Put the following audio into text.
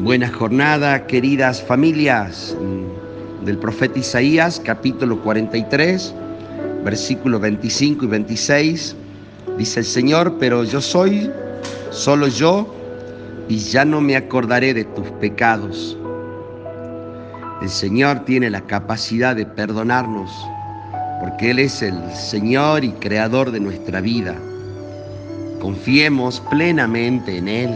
Buena jornada, queridas familias mm, del profeta Isaías, capítulo 43, versículos 25 y 26. Dice el Señor, pero yo soy solo yo y ya no me acordaré de tus pecados. El Señor tiene la capacidad de perdonarnos porque Él es el Señor y Creador de nuestra vida. Confiemos plenamente en Él